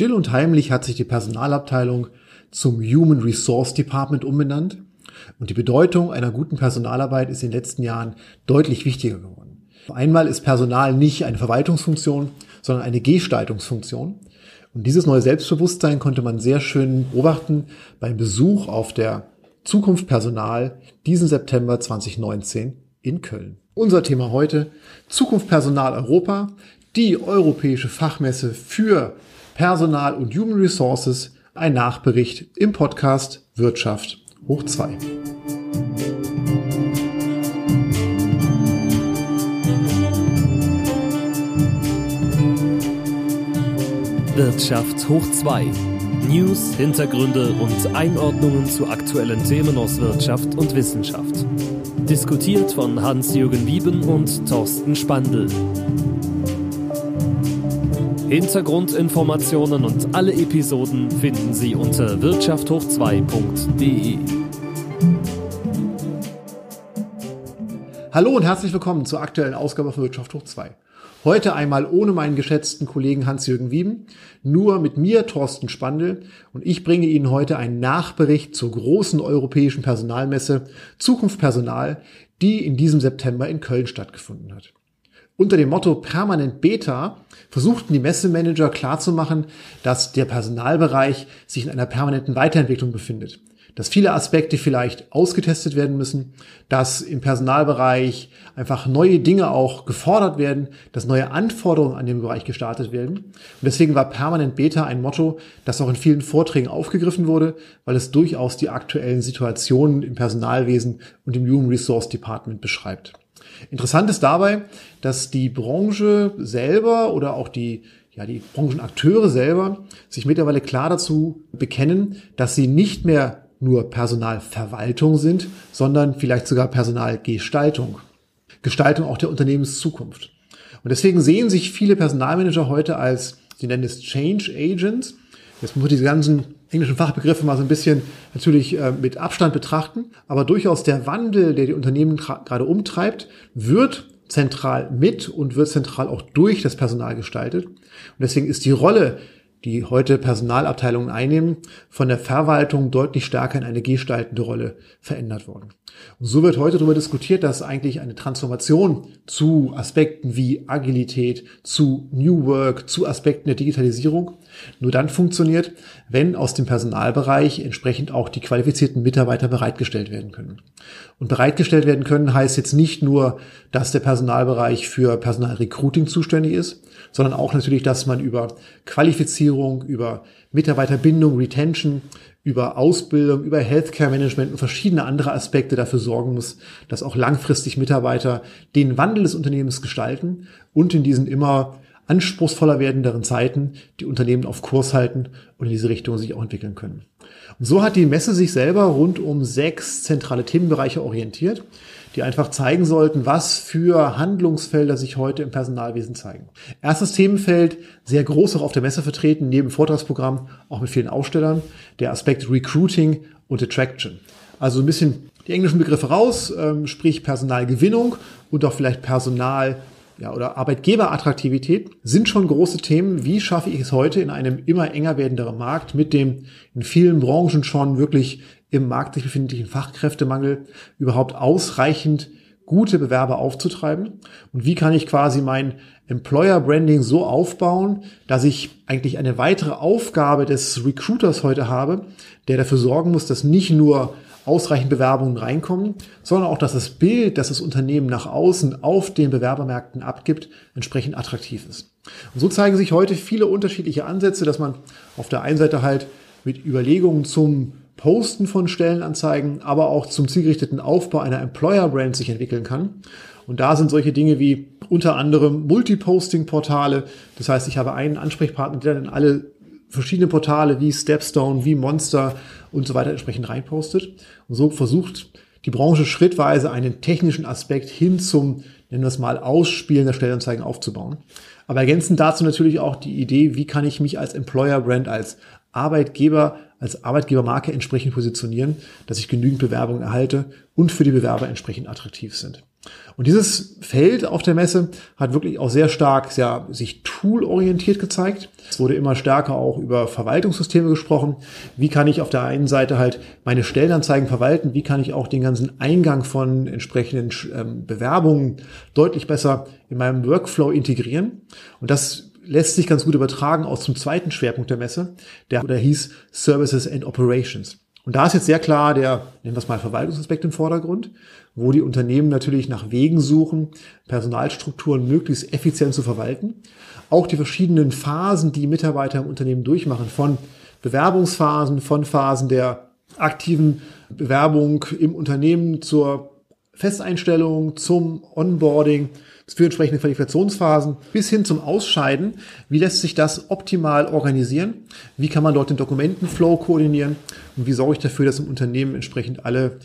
Still und heimlich hat sich die Personalabteilung zum Human Resource Department umbenannt und die Bedeutung einer guten Personalarbeit ist in den letzten Jahren deutlich wichtiger geworden. Einmal ist Personal nicht eine Verwaltungsfunktion, sondern eine Gestaltungsfunktion. Und dieses neue Selbstbewusstsein konnte man sehr schön beobachten beim Besuch auf der Zukunft Personal diesen September 2019 in Köln. Unser Thema heute Zukunft Personal Europa, die europäische Fachmesse für Personal und Human Resources, ein Nachbericht im Podcast Wirtschaft hoch 2. Wirtschaft hoch 2. News, Hintergründe und Einordnungen zu aktuellen Themen aus Wirtschaft und Wissenschaft. Diskutiert von Hans-Jürgen Wieben und Thorsten Spandl. Hintergrundinformationen und alle Episoden finden Sie unter wirtschafthoch2.de. Hallo und herzlich willkommen zur aktuellen Ausgabe von Wirtschaft hoch 2. Heute einmal ohne meinen geschätzten Kollegen Hans-Jürgen Wieben, nur mit mir, Thorsten Spandl, und ich bringe Ihnen heute einen Nachbericht zur großen europäischen Personalmesse Zukunft Personal, die in diesem September in Köln stattgefunden hat. Unter dem Motto Permanent Beta versuchten die Messemanager klarzumachen, dass der Personalbereich sich in einer permanenten Weiterentwicklung befindet. Dass viele Aspekte vielleicht ausgetestet werden müssen, dass im Personalbereich einfach neue Dinge auch gefordert werden, dass neue Anforderungen an den Bereich gestartet werden. Und deswegen war Permanent Beta ein Motto, das auch in vielen Vorträgen aufgegriffen wurde, weil es durchaus die aktuellen Situationen im Personalwesen und im Human Resource Department beschreibt. Interessant ist dabei, dass die Branche selber oder auch die ja, die Branchenakteure selber sich mittlerweile klar dazu bekennen, dass sie nicht mehr nur Personalverwaltung sind, sondern vielleicht sogar Personalgestaltung. Gestaltung auch der Unternehmenszukunft. Und deswegen sehen sich viele Personalmanager heute als, sie nennen es Change Agents. Jetzt muss man diese ganzen englischen Fachbegriffe mal so ein bisschen natürlich äh, mit Abstand betrachten. Aber durchaus der Wandel, der die Unternehmen gerade umtreibt, wird zentral mit und wird zentral auch durch das Personal gestaltet. Und deswegen ist die Rolle die heute Personalabteilungen einnehmen, von der Verwaltung deutlich stärker in eine gestaltende Rolle verändert worden. Und so wird heute darüber diskutiert, dass eigentlich eine Transformation zu Aspekten wie Agilität, zu New Work, zu Aspekten der Digitalisierung nur dann funktioniert, wenn aus dem Personalbereich entsprechend auch die qualifizierten Mitarbeiter bereitgestellt werden können. Und bereitgestellt werden können heißt jetzt nicht nur, dass der Personalbereich für Personalrecruiting zuständig ist, sondern auch natürlich, dass man über Qualifizierung, über Mitarbeiterbindung, Retention, über Ausbildung, über Healthcare Management und verschiedene andere Aspekte dafür sorgen muss, dass auch langfristig Mitarbeiter den Wandel des Unternehmens gestalten und in diesen immer anspruchsvoller werdenderen Zeiten die Unternehmen auf Kurs halten und in diese Richtung sich auch entwickeln können. Und so hat die Messe sich selber rund um sechs zentrale Themenbereiche orientiert, die einfach zeigen sollten, was für Handlungsfelder sich heute im Personalwesen zeigen. Erstes Themenfeld, sehr groß auch auf der Messe vertreten, neben Vortragsprogramm, auch mit vielen Ausstellern, der Aspekt Recruiting und Attraction. Also ein bisschen die englischen Begriffe raus, ähm, sprich Personalgewinnung und auch vielleicht Personal ja, oder Arbeitgeberattraktivität sind schon große Themen. Wie schaffe ich es heute in einem immer enger werdenderen Markt mit dem in vielen Branchen schon wirklich im Markt sich befindlichen Fachkräftemangel überhaupt ausreichend gute Bewerber aufzutreiben? Und wie kann ich quasi mein Employer Branding so aufbauen, dass ich eigentlich eine weitere Aufgabe des Recruiters heute habe, der dafür sorgen muss, dass nicht nur ausreichend Bewerbungen reinkommen, sondern auch, dass das Bild, das das Unternehmen nach außen auf den Bewerbermärkten abgibt, entsprechend attraktiv ist. Und so zeigen sich heute viele unterschiedliche Ansätze, dass man auf der einen Seite halt mit Überlegungen zum Posten von Stellenanzeigen, aber auch zum zielgerichteten Aufbau einer Employer-Brand sich entwickeln kann. Und da sind solche Dinge wie unter anderem Multiposting-Portale. Das heißt, ich habe einen Ansprechpartner, der dann alle verschiedene Portale wie Stepstone, wie Monster und so weiter entsprechend reinpostet. Und so versucht die Branche schrittweise einen technischen Aspekt hin zum, nennen wir es mal, Ausspielen der Stellenanzeigen aufzubauen. Aber ergänzend dazu natürlich auch die Idee, wie kann ich mich als Employer Brand, als Arbeitgeber, als Arbeitgebermarke entsprechend positionieren, dass ich genügend Bewerbungen erhalte und für die Bewerber entsprechend attraktiv sind. Und dieses Feld auf der Messe hat wirklich auch sehr stark ja, sich toolorientiert gezeigt. Es wurde immer stärker auch über Verwaltungssysteme gesprochen. Wie kann ich auf der einen Seite halt meine Stellenanzeigen verwalten? Wie kann ich auch den ganzen Eingang von entsprechenden ähm, Bewerbungen deutlich besser in meinem Workflow integrieren? Und das lässt sich ganz gut übertragen aus zum zweiten Schwerpunkt der Messe, der, der hieß Services and Operations. Und da ist jetzt sehr klar der, nennen wir es mal, Verwaltungsaspekt im Vordergrund, wo die Unternehmen natürlich nach Wegen suchen, Personalstrukturen möglichst effizient zu verwalten. Auch die verschiedenen Phasen, die Mitarbeiter im Unternehmen durchmachen, von Bewerbungsphasen, von Phasen der aktiven Bewerbung im Unternehmen zur Festeinstellung, zum Onboarding, für entsprechende Qualifikationsphasen bis hin zum Ausscheiden. Wie lässt sich das optimal organisieren? Wie kann man dort den Dokumentenflow koordinieren? Und wie sorge ich dafür, dass im Unternehmen entsprechend alle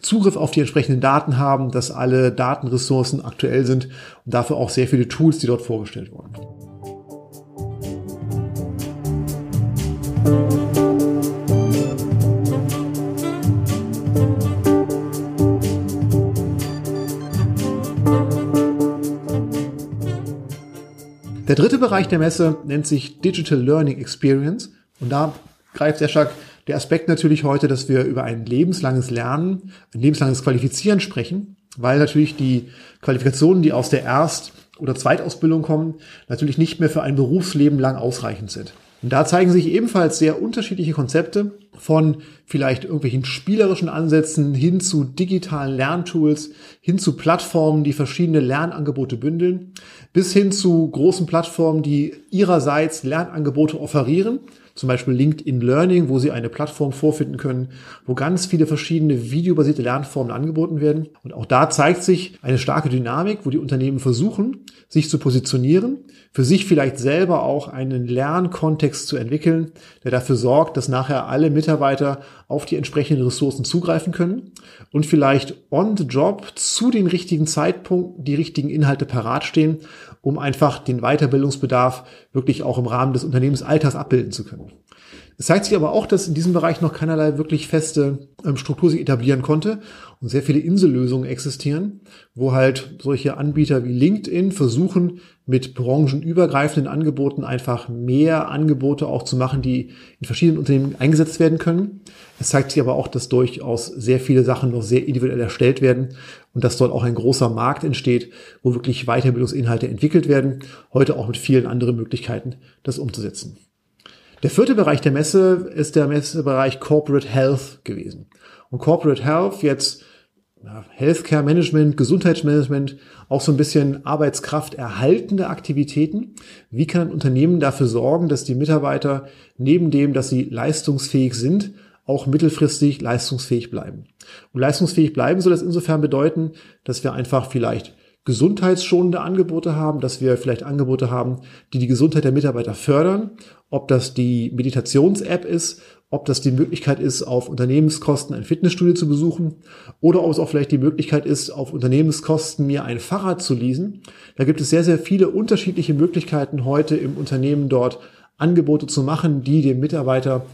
Zugriff auf die entsprechenden Daten haben, dass alle Datenressourcen aktuell sind und dafür auch sehr viele Tools, die dort vorgestellt wurden. Der dritte Bereich der Messe nennt sich Digital Learning Experience. Und da greift sehr stark der Aspekt natürlich heute, dass wir über ein lebenslanges Lernen, ein lebenslanges Qualifizieren sprechen, weil natürlich die Qualifikationen, die aus der Erst- oder Zweitausbildung kommen, natürlich nicht mehr für ein Berufsleben lang ausreichend sind. Und da zeigen sich ebenfalls sehr unterschiedliche Konzepte von vielleicht irgendwelchen spielerischen Ansätzen hin zu digitalen Lerntools, hin zu Plattformen, die verschiedene Lernangebote bündeln, bis hin zu großen Plattformen, die ihrerseits Lernangebote offerieren zum Beispiel LinkedIn Learning, wo Sie eine Plattform vorfinden können, wo ganz viele verschiedene videobasierte Lernformen angeboten werden. Und auch da zeigt sich eine starke Dynamik, wo die Unternehmen versuchen, sich zu positionieren, für sich vielleicht selber auch einen Lernkontext zu entwickeln, der dafür sorgt, dass nachher alle Mitarbeiter auf die entsprechenden Ressourcen zugreifen können und vielleicht on the job zu den richtigen Zeitpunkten die richtigen Inhalte parat stehen, um einfach den Weiterbildungsbedarf wirklich auch im Rahmen des Unternehmensalltags abbilden zu können. Es zeigt sich aber auch, dass in diesem Bereich noch keinerlei wirklich feste ähm, Struktur sich etablieren konnte und sehr viele Insellösungen existieren, wo halt solche Anbieter wie LinkedIn versuchen, mit branchenübergreifenden Angeboten einfach mehr Angebote auch zu machen, die in verschiedenen Unternehmen eingesetzt werden können. Es zeigt sich aber auch, dass durchaus sehr viele Sachen noch sehr individuell erstellt werden und dass dort auch ein großer Markt entsteht, wo wirklich Weiterbildungsinhalte entwickelt werden, heute auch mit vielen anderen Möglichkeiten, das umzusetzen. Der vierte Bereich der Messe ist der Messebereich Corporate Health gewesen. Und Corporate Health jetzt Healthcare Management, Gesundheitsmanagement, auch so ein bisschen Arbeitskraft erhaltende Aktivitäten. Wie kann ein Unternehmen dafür sorgen, dass die Mitarbeiter neben dem, dass sie leistungsfähig sind, auch mittelfristig leistungsfähig bleiben? Und leistungsfähig bleiben soll das insofern bedeuten, dass wir einfach vielleicht gesundheitsschonende Angebote haben, dass wir vielleicht Angebote haben, die die Gesundheit der Mitarbeiter fördern, ob das die Meditations-App ist, ob das die Möglichkeit ist, auf Unternehmenskosten ein Fitnessstudio zu besuchen oder ob es auch vielleicht die Möglichkeit ist, auf Unternehmenskosten mir ein Fahrrad zu leasen. Da gibt es sehr, sehr viele unterschiedliche Möglichkeiten heute im Unternehmen dort Angebote zu machen, die dem Mitarbeiter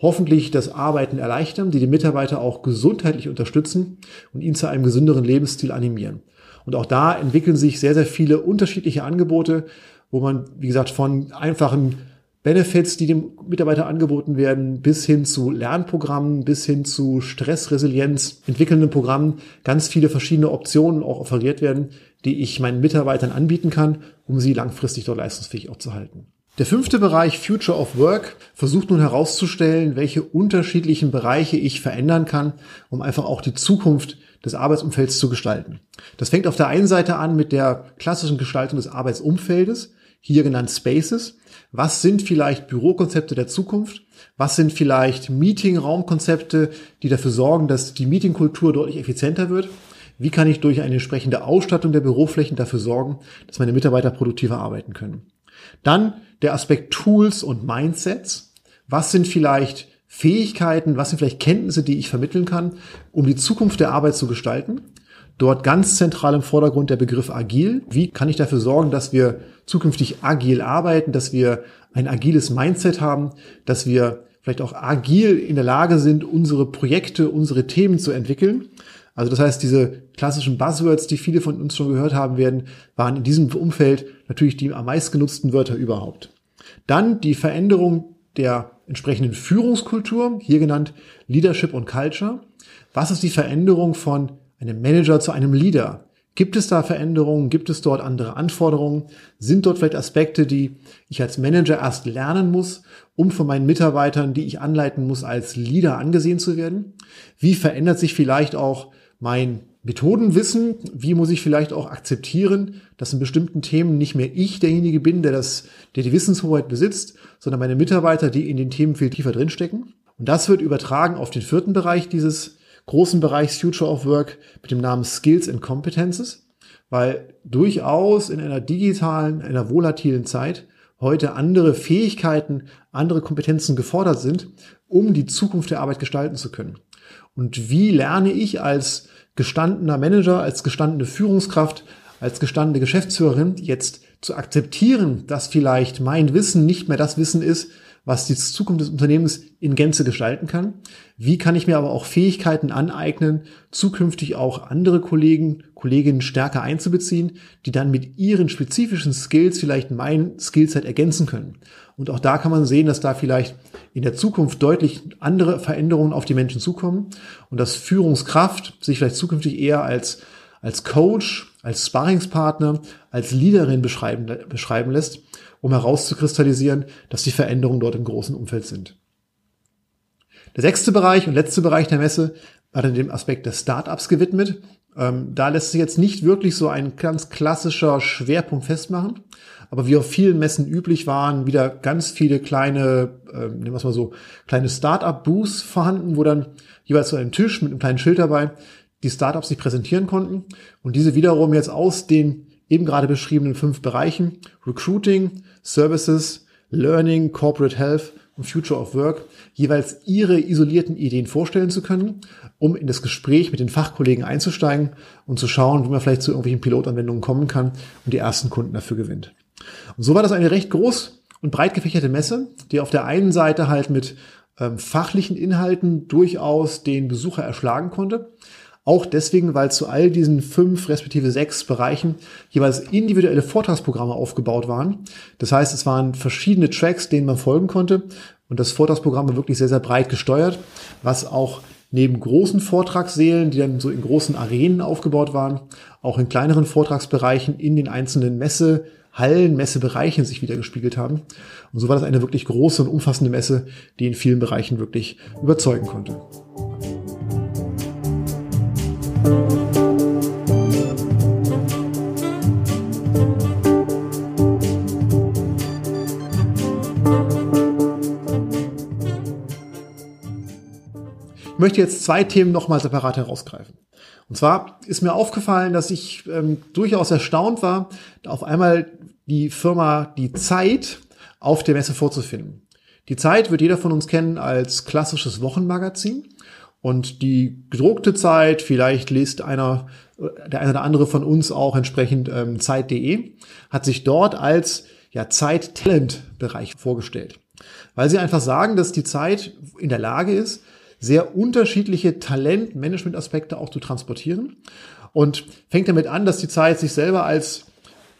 hoffentlich das Arbeiten erleichtern, die den Mitarbeiter auch gesundheitlich unterstützen und ihn zu einem gesünderen Lebensstil animieren. Und auch da entwickeln sich sehr, sehr viele unterschiedliche Angebote, wo man, wie gesagt, von einfachen Benefits, die dem Mitarbeiter angeboten werden, bis hin zu Lernprogrammen, bis hin zu Stressresilienz entwickelnden Programmen, ganz viele verschiedene Optionen auch offeriert werden, die ich meinen Mitarbeitern anbieten kann, um sie langfristig dort leistungsfähig auch zu halten. Der fünfte Bereich Future of Work versucht nun herauszustellen, welche unterschiedlichen Bereiche ich verändern kann, um einfach auch die Zukunft des Arbeitsumfelds zu gestalten. Das fängt auf der einen Seite an mit der klassischen Gestaltung des Arbeitsumfeldes, hier genannt Spaces. Was sind vielleicht Bürokonzepte der Zukunft? Was sind vielleicht Meeting-Raumkonzepte, die dafür sorgen, dass die Meetingkultur deutlich effizienter wird? Wie kann ich durch eine entsprechende Ausstattung der Büroflächen dafür sorgen, dass meine Mitarbeiter produktiver arbeiten können? Dann der Aspekt Tools und Mindsets. Was sind vielleicht Fähigkeiten, was sind vielleicht Kenntnisse, die ich vermitteln kann, um die Zukunft der Arbeit zu gestalten. Dort ganz zentral im Vordergrund der Begriff agil. Wie kann ich dafür sorgen, dass wir zukünftig agil arbeiten, dass wir ein agiles Mindset haben, dass wir vielleicht auch agil in der Lage sind, unsere Projekte, unsere Themen zu entwickeln. Also das heißt, diese klassischen Buzzwords, die viele von uns schon gehört haben werden, waren in diesem Umfeld natürlich die am meisten genutzten Wörter überhaupt. Dann die Veränderung der entsprechenden Führungskultur, hier genannt Leadership und Culture. Was ist die Veränderung von einem Manager zu einem Leader? Gibt es da Veränderungen? Gibt es dort andere Anforderungen? Sind dort vielleicht Aspekte, die ich als Manager erst lernen muss, um von meinen Mitarbeitern, die ich anleiten muss, als Leader angesehen zu werden? Wie verändert sich vielleicht auch mein Methodenwissen? Wie muss ich vielleicht auch akzeptieren, dass in bestimmten Themen nicht mehr ich derjenige bin, der das, der die Wissenshoheit besitzt, sondern meine Mitarbeiter, die in den Themen viel tiefer drinstecken? Und das wird übertragen auf den vierten Bereich dieses großen Bereich Future of Work mit dem Namen Skills and Competences, weil durchaus in einer digitalen, einer volatilen Zeit heute andere Fähigkeiten, andere Kompetenzen gefordert sind, um die Zukunft der Arbeit gestalten zu können. Und wie lerne ich als gestandener Manager, als gestandene Führungskraft, als gestandene Geschäftsführerin jetzt zu akzeptieren, dass vielleicht mein Wissen nicht mehr das Wissen ist, was die Zukunft des Unternehmens in Gänze gestalten kann. Wie kann ich mir aber auch Fähigkeiten aneignen, zukünftig auch andere Kollegen, Kolleginnen stärker einzubeziehen, die dann mit ihren spezifischen Skills vielleicht mein Skillset ergänzen können. Und auch da kann man sehen, dass da vielleicht in der Zukunft deutlich andere Veränderungen auf die Menschen zukommen und dass Führungskraft sich vielleicht zukünftig eher als, als Coach, als Sparringspartner, als Leaderin beschreiben, beschreiben lässt um herauszukristallisieren, dass die Veränderungen dort im großen Umfeld sind. Der sechste Bereich und letzte Bereich der Messe war dann dem Aspekt des Startups gewidmet. Ähm, da lässt sich jetzt nicht wirklich so ein ganz klassischer Schwerpunkt festmachen, aber wie auf vielen Messen üblich waren, wieder ganz viele kleine, äh, nehmen wir es mal so, kleine Startup-Booths vorhanden, wo dann jeweils so ein Tisch mit einem kleinen Schild dabei die Startups sich präsentieren konnten. Und diese wiederum jetzt aus den eben gerade beschriebenen fünf Bereichen Recruiting, Services, Learning, Corporate Health und Future of Work jeweils ihre isolierten Ideen vorstellen zu können, um in das Gespräch mit den Fachkollegen einzusteigen und zu schauen, wie man vielleicht zu irgendwelchen Pilotanwendungen kommen kann und die ersten Kunden dafür gewinnt. Und so war das eine recht groß und breit gefächerte Messe, die auf der einen Seite halt mit ähm, fachlichen Inhalten durchaus den Besucher erschlagen konnte, auch deswegen, weil zu all diesen fünf respektive sechs Bereichen jeweils individuelle Vortragsprogramme aufgebaut waren. Das heißt, es waren verschiedene Tracks, denen man folgen konnte. Und das Vortragsprogramm war wirklich sehr, sehr breit gesteuert, was auch neben großen Vortragssälen, die dann so in großen Arenen aufgebaut waren, auch in kleineren Vortragsbereichen in den einzelnen Messehallen, Messebereichen sich wieder gespiegelt haben. Und so war das eine wirklich große und umfassende Messe, die in vielen Bereichen wirklich überzeugen konnte. Ich möchte jetzt zwei Themen nochmal separat herausgreifen. Und zwar ist mir aufgefallen, dass ich ähm, durchaus erstaunt war, auf einmal die Firma Die Zeit auf der Messe vorzufinden. Die Zeit wird jeder von uns kennen als klassisches Wochenmagazin. Und die gedruckte Zeit, vielleicht liest einer, der eine oder andere von uns auch entsprechend ähm, Zeit.de, hat sich dort als ja, Zeit-Talent-Bereich vorgestellt. Weil sie einfach sagen, dass die Zeit in der Lage ist, sehr unterschiedliche Talent-Management-Aspekte auch zu transportieren. Und fängt damit an, dass die Zeit sich selber als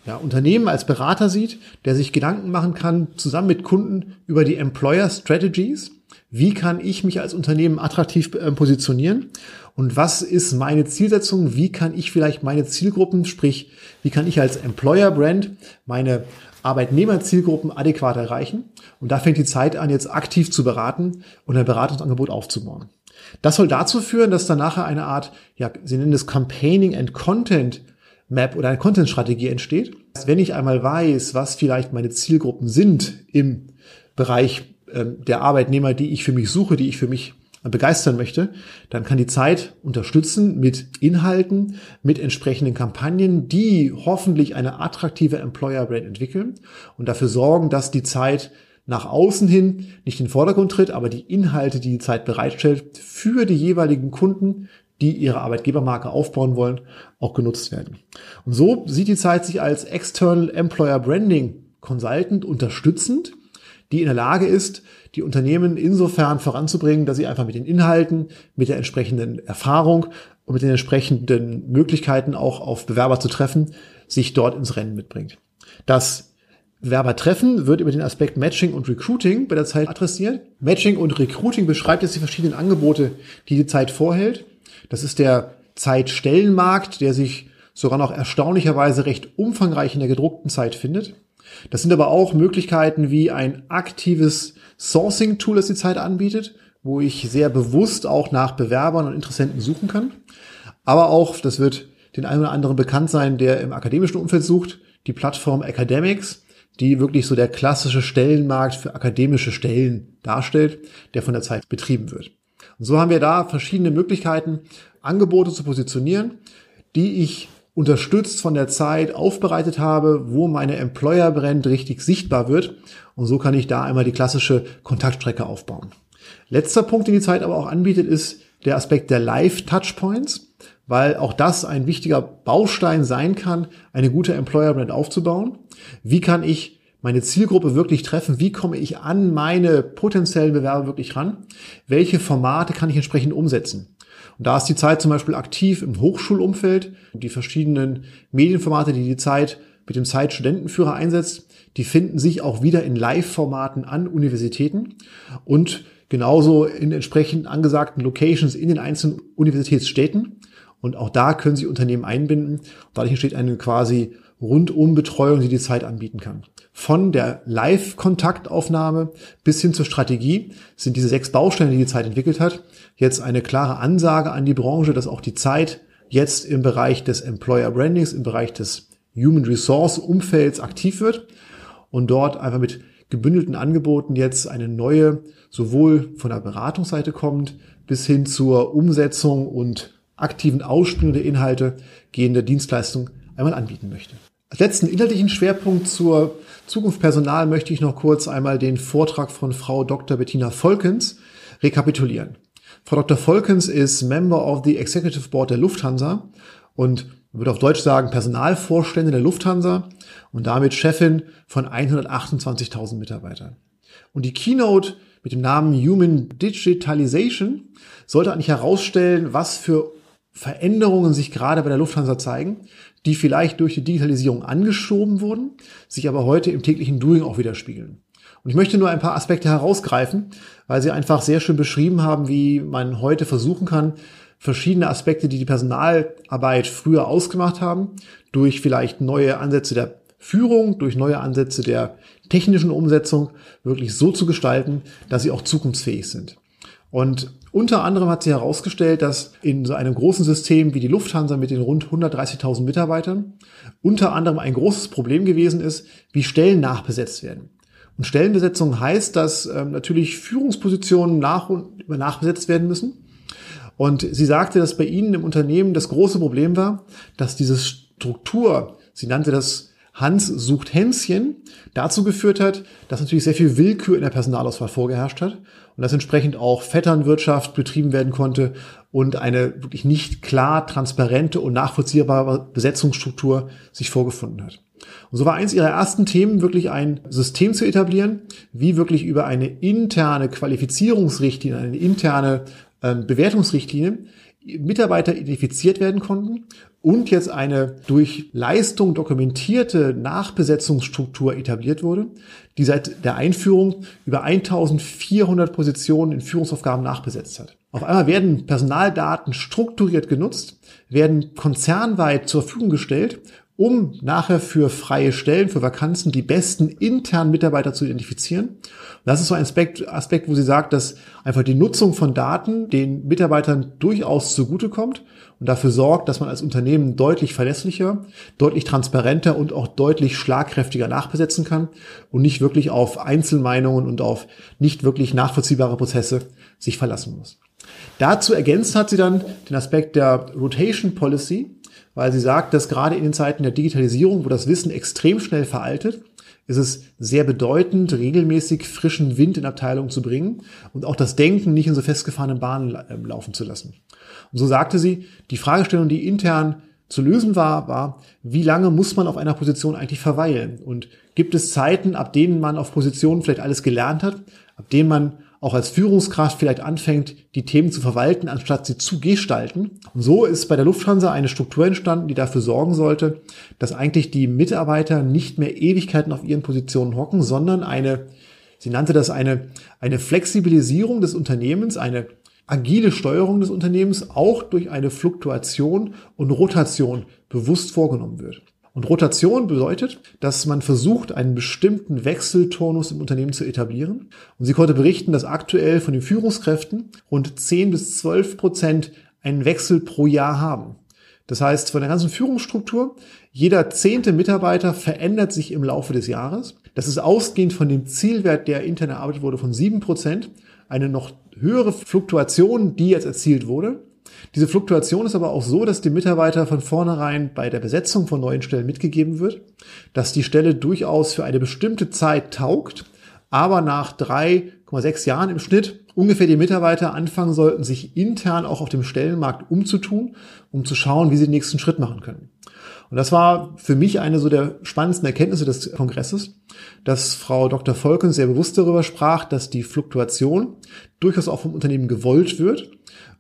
ja, Unternehmen, als Berater sieht, der sich Gedanken machen kann, zusammen mit Kunden über die Employer Strategies wie kann ich mich als Unternehmen attraktiv äh, positionieren? Und was ist meine Zielsetzung? Wie kann ich vielleicht meine Zielgruppen, sprich, wie kann ich als Employer Brand meine Arbeitnehmerzielgruppen adäquat erreichen? Und da fängt die Zeit an, jetzt aktiv zu beraten und ein Beratungsangebot aufzubauen. Das soll dazu führen, dass dann nachher eine Art, ja, Sie nennen es Campaigning and Content Map oder eine Content-Strategie entsteht. Wenn ich einmal weiß, was vielleicht meine Zielgruppen sind im Bereich ähm, der Arbeitnehmer, die ich für mich suche, die ich für mich begeistern möchte, dann kann die Zeit unterstützen mit Inhalten, mit entsprechenden Kampagnen, die hoffentlich eine attraktive Employer Brand entwickeln und dafür sorgen, dass die Zeit nach außen hin nicht in den Vordergrund tritt, aber die Inhalte, die die Zeit bereitstellt, für die jeweiligen Kunden, die ihre Arbeitgebermarke aufbauen wollen, auch genutzt werden. Und so sieht die Zeit sich als External Employer Branding Consultant unterstützend die in der Lage ist, die Unternehmen insofern voranzubringen, dass sie einfach mit den Inhalten, mit der entsprechenden Erfahrung und mit den entsprechenden Möglichkeiten auch auf Bewerber zu treffen, sich dort ins Rennen mitbringt. Das Bewerbertreffen wird über den Aspekt Matching und Recruiting bei der Zeit adressiert. Matching und Recruiting beschreibt jetzt die verschiedenen Angebote, die die Zeit vorhält. Das ist der Zeitstellenmarkt, der sich sogar noch erstaunlicherweise recht umfangreich in der gedruckten Zeit findet. Das sind aber auch Möglichkeiten wie ein aktives Sourcing-Tool, das die Zeit anbietet, wo ich sehr bewusst auch nach Bewerbern und Interessenten suchen kann. Aber auch, das wird den einen oder anderen bekannt sein, der im akademischen Umfeld sucht, die Plattform Academics, die wirklich so der klassische Stellenmarkt für akademische Stellen darstellt, der von der Zeit betrieben wird. Und so haben wir da verschiedene Möglichkeiten, Angebote zu positionieren, die ich unterstützt von der Zeit aufbereitet habe, wo meine Employer Brand richtig sichtbar wird. Und so kann ich da einmal die klassische Kontaktstrecke aufbauen. Letzter Punkt, den die Zeit aber auch anbietet, ist der Aspekt der Live-Touchpoints, weil auch das ein wichtiger Baustein sein kann, eine gute Employer Brand aufzubauen. Wie kann ich meine Zielgruppe wirklich treffen? Wie komme ich an meine potenziellen Bewerber wirklich ran? Welche Formate kann ich entsprechend umsetzen? Und da ist die Zeit zum Beispiel aktiv im Hochschulumfeld. Die verschiedenen Medienformate, die die Zeit mit dem Zeitstudentenführer einsetzt, die finden sich auch wieder in Live-Formaten an Universitäten und genauso in entsprechend angesagten Locations in den einzelnen Universitätsstädten. Und auch da können sich Unternehmen einbinden. Dadurch entsteht eine quasi rundum Betreuung, die die Zeit anbieten kann. Von der Live-Kontaktaufnahme bis hin zur Strategie sind diese sechs Bausteine, die die Zeit entwickelt hat, jetzt eine klare Ansage an die Branche, dass auch die Zeit jetzt im Bereich des Employer Brandings, im Bereich des Human Resource Umfelds aktiv wird und dort einfach mit gebündelten Angeboten jetzt eine neue, sowohl von der Beratungsseite kommt, bis hin zur Umsetzung und aktiven Ausspielung der Inhalte gehende Dienstleistung einmal anbieten möchte. Als letzten inhaltlichen Schwerpunkt zur Zukunft Personal möchte ich noch kurz einmal den Vortrag von Frau Dr. Bettina Volkens rekapitulieren. Frau Dr. Volkens ist Member of the Executive Board der Lufthansa und würde auf Deutsch sagen Personalvorstände der Lufthansa und damit Chefin von 128.000 Mitarbeitern. Und die Keynote mit dem Namen Human Digitalization sollte eigentlich herausstellen, was für Veränderungen sich gerade bei der Lufthansa zeigen, die vielleicht durch die Digitalisierung angeschoben wurden, sich aber heute im täglichen Doing auch widerspiegeln. Und ich möchte nur ein paar Aspekte herausgreifen, weil sie einfach sehr schön beschrieben haben, wie man heute versuchen kann, verschiedene Aspekte, die die Personalarbeit früher ausgemacht haben, durch vielleicht neue Ansätze der Führung, durch neue Ansätze der technischen Umsetzung wirklich so zu gestalten, dass sie auch zukunftsfähig sind. Und unter anderem hat sie herausgestellt, dass in so einem großen System wie die Lufthansa mit den rund 130.000 Mitarbeitern unter anderem ein großes Problem gewesen ist, wie Stellen nachbesetzt werden. Und Stellenbesetzung heißt, dass ähm, natürlich Führungspositionen nach und nachbesetzt werden müssen. Und sie sagte, dass bei Ihnen im Unternehmen das große Problem war, dass diese Struktur, sie nannte das Hans sucht Hänschen dazu geführt hat, dass natürlich sehr viel Willkür in der Personalauswahl vorgeherrscht hat und dass entsprechend auch Vetternwirtschaft betrieben werden konnte und eine wirklich nicht klar, transparente und nachvollziehbare Besetzungsstruktur sich vorgefunden hat. Und so war eins ihrer ersten Themen wirklich ein System zu etablieren, wie wirklich über eine interne Qualifizierungsrichtlinie, eine interne ähm, Bewertungsrichtlinie Mitarbeiter identifiziert werden konnten und jetzt eine durch Leistung dokumentierte Nachbesetzungsstruktur etabliert wurde, die seit der Einführung über 1400 Positionen in Führungsaufgaben nachbesetzt hat. Auf einmal werden Personaldaten strukturiert genutzt, werden konzernweit zur Verfügung gestellt um nachher für freie Stellen, für Vakanzen die besten internen Mitarbeiter zu identifizieren. Und das ist so ein Aspekt, Aspekt, wo sie sagt, dass einfach die Nutzung von Daten den Mitarbeitern durchaus zugutekommt und dafür sorgt, dass man als Unternehmen deutlich verlässlicher, deutlich transparenter und auch deutlich schlagkräftiger nachbesetzen kann und nicht wirklich auf Einzelmeinungen und auf nicht wirklich nachvollziehbare Prozesse sich verlassen muss. Dazu ergänzt hat sie dann den Aspekt der Rotation Policy, weil sie sagt, dass gerade in den Zeiten der Digitalisierung, wo das Wissen extrem schnell veraltet, ist es sehr bedeutend, regelmäßig frischen Wind in Abteilungen zu bringen und auch das Denken nicht in so festgefahrenen Bahnen ähm, laufen zu lassen. Und so sagte sie, die Fragestellungen, die intern zu lösen war, war, wie lange muss man auf einer Position eigentlich verweilen? Und gibt es Zeiten, ab denen man auf Positionen vielleicht alles gelernt hat, ab denen man auch als Führungskraft vielleicht anfängt, die Themen zu verwalten, anstatt sie zu gestalten. Und so ist bei der Lufthansa eine Struktur entstanden, die dafür sorgen sollte, dass eigentlich die Mitarbeiter nicht mehr Ewigkeiten auf ihren Positionen hocken, sondern eine, sie nannte das eine, eine Flexibilisierung des Unternehmens, eine agile Steuerung des Unternehmens auch durch eine Fluktuation und Rotation bewusst vorgenommen wird. Und Rotation bedeutet, dass man versucht, einen bestimmten Wechselturnus im Unternehmen zu etablieren. Und sie konnte berichten, dass aktuell von den Führungskräften rund 10 bis 12 Prozent einen Wechsel pro Jahr haben. Das heißt, von der ganzen Führungsstruktur, jeder zehnte Mitarbeiter verändert sich im Laufe des Jahres. Das ist ausgehend von dem Zielwert, der intern erarbeitet wurde, von 7 Prozent, eine noch höhere Fluktuation, die jetzt erzielt wurde. Diese Fluktuation ist aber auch so, dass dem Mitarbeiter von vornherein bei der Besetzung von neuen Stellen mitgegeben wird, dass die Stelle durchaus für eine bestimmte Zeit taugt, aber nach 3,6 Jahren im Schnitt ungefähr die Mitarbeiter anfangen sollten, sich intern auch auf dem Stellenmarkt umzutun, um zu schauen, wie sie den nächsten Schritt machen können. Und das war für mich eine so der spannendsten Erkenntnisse des Kongresses, dass Frau Dr. Volkens sehr bewusst darüber sprach, dass die Fluktuation durchaus auch vom Unternehmen gewollt wird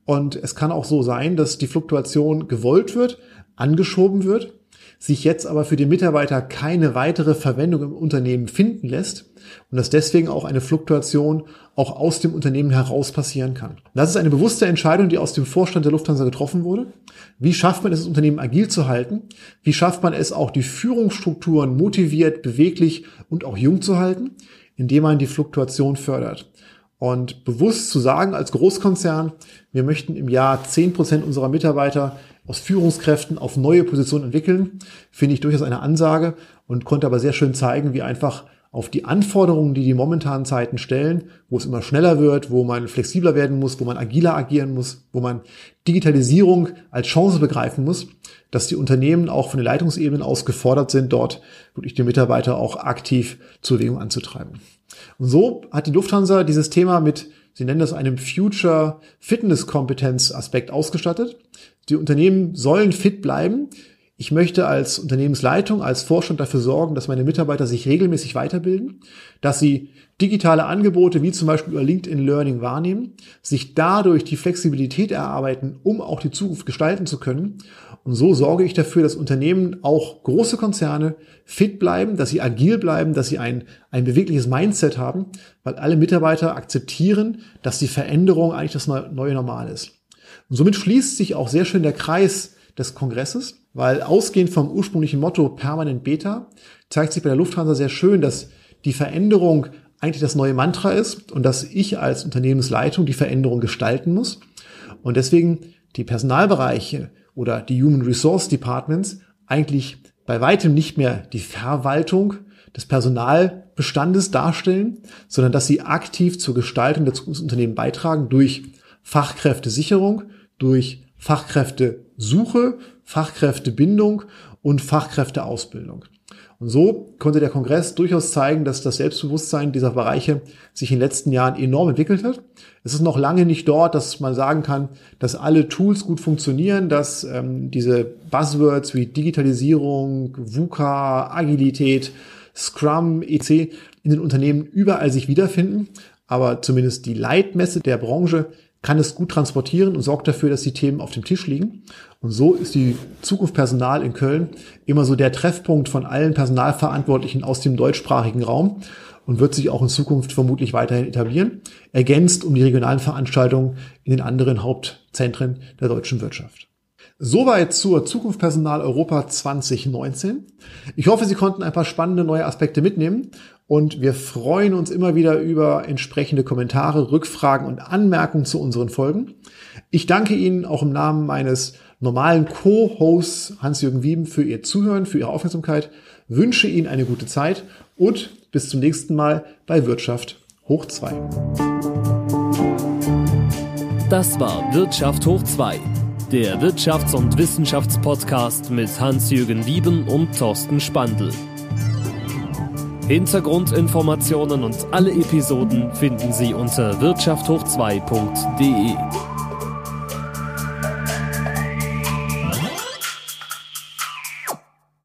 und es kann auch so sein, dass die Fluktuation gewollt wird, angeschoben wird, sich jetzt aber für den Mitarbeiter keine weitere Verwendung im Unternehmen finden lässt und dass deswegen auch eine Fluktuation auch aus dem Unternehmen heraus passieren kann. Das ist eine bewusste Entscheidung, die aus dem Vorstand der Lufthansa getroffen wurde. Wie schafft man es, das Unternehmen agil zu halten? Wie schafft man es, auch die Führungsstrukturen motiviert, beweglich und auch jung zu halten? Indem man die Fluktuation fördert. Und bewusst zu sagen als Großkonzern, wir möchten im Jahr zehn Prozent unserer Mitarbeiter aus Führungskräften auf neue Positionen entwickeln, finde ich durchaus eine Ansage und konnte aber sehr schön zeigen, wie einfach auf die Anforderungen, die die momentanen Zeiten stellen, wo es immer schneller wird, wo man flexibler werden muss, wo man agiler agieren muss, wo man Digitalisierung als Chance begreifen muss, dass die Unternehmen auch von den Leitungsebenen aus gefordert sind, dort wirklich die Mitarbeiter auch aktiv zur Bewegung anzutreiben. Und so hat die Lufthansa dieses Thema mit, sie nennen das einem Future Fitness Kompetenz Aspekt ausgestattet. Die Unternehmen sollen fit bleiben. Ich möchte als Unternehmensleitung, als Vorstand dafür sorgen, dass meine Mitarbeiter sich regelmäßig weiterbilden, dass sie digitale Angebote wie zum Beispiel über LinkedIn Learning wahrnehmen, sich dadurch die Flexibilität erarbeiten, um auch die Zukunft gestalten zu können und so sorge ich dafür, dass Unternehmen, auch große Konzerne, fit bleiben, dass sie agil bleiben, dass sie ein, ein bewegliches Mindset haben, weil alle Mitarbeiter akzeptieren, dass die Veränderung eigentlich das neue Normal ist. Und somit schließt sich auch sehr schön der Kreis des Kongresses, weil ausgehend vom ursprünglichen Motto permanent Beta zeigt sich bei der Lufthansa sehr schön, dass die Veränderung eigentlich das neue Mantra ist und dass ich als Unternehmensleitung die Veränderung gestalten muss. Und deswegen die Personalbereiche oder die Human Resource Departments eigentlich bei weitem nicht mehr die Verwaltung des Personalbestandes darstellen, sondern dass sie aktiv zur Gestaltung der Zukunftsunternehmen beitragen durch Fachkräftesicherung, durch Fachkräftesuche, Fachkräftebindung und Fachkräfteausbildung. Und so konnte der Kongress durchaus zeigen, dass das Selbstbewusstsein dieser Bereiche sich in den letzten Jahren enorm entwickelt hat. Es ist noch lange nicht dort, dass man sagen kann, dass alle Tools gut funktionieren, dass ähm, diese Buzzwords wie Digitalisierung, VUCA, Agilität, Scrum, EC in den Unternehmen überall sich wiederfinden. Aber zumindest die Leitmesse der Branche kann es gut transportieren und sorgt dafür, dass die Themen auf dem Tisch liegen. Und so ist die Zukunft Personal in Köln immer so der Treffpunkt von allen Personalverantwortlichen aus dem deutschsprachigen Raum und wird sich auch in Zukunft vermutlich weiterhin etablieren, ergänzt um die regionalen Veranstaltungen in den anderen Hauptzentren der deutschen Wirtschaft. Soweit zur Zukunft Personal Europa 2019. Ich hoffe, Sie konnten ein paar spannende neue Aspekte mitnehmen und wir freuen uns immer wieder über entsprechende Kommentare, Rückfragen und Anmerkungen zu unseren Folgen. Ich danke Ihnen auch im Namen meines normalen Co-Hosts Hans-Jürgen Wieben für Ihr Zuhören, für Ihre Aufmerksamkeit, wünsche Ihnen eine gute Zeit und bis zum nächsten Mal bei Wirtschaft hoch 2. Das war Wirtschaft hoch 2, der Wirtschafts- und Wissenschaftspodcast mit Hans-Jürgen Wieben und Thorsten Spandl. Hintergrundinformationen und alle Episoden finden Sie unter wirtschafthoch2.de.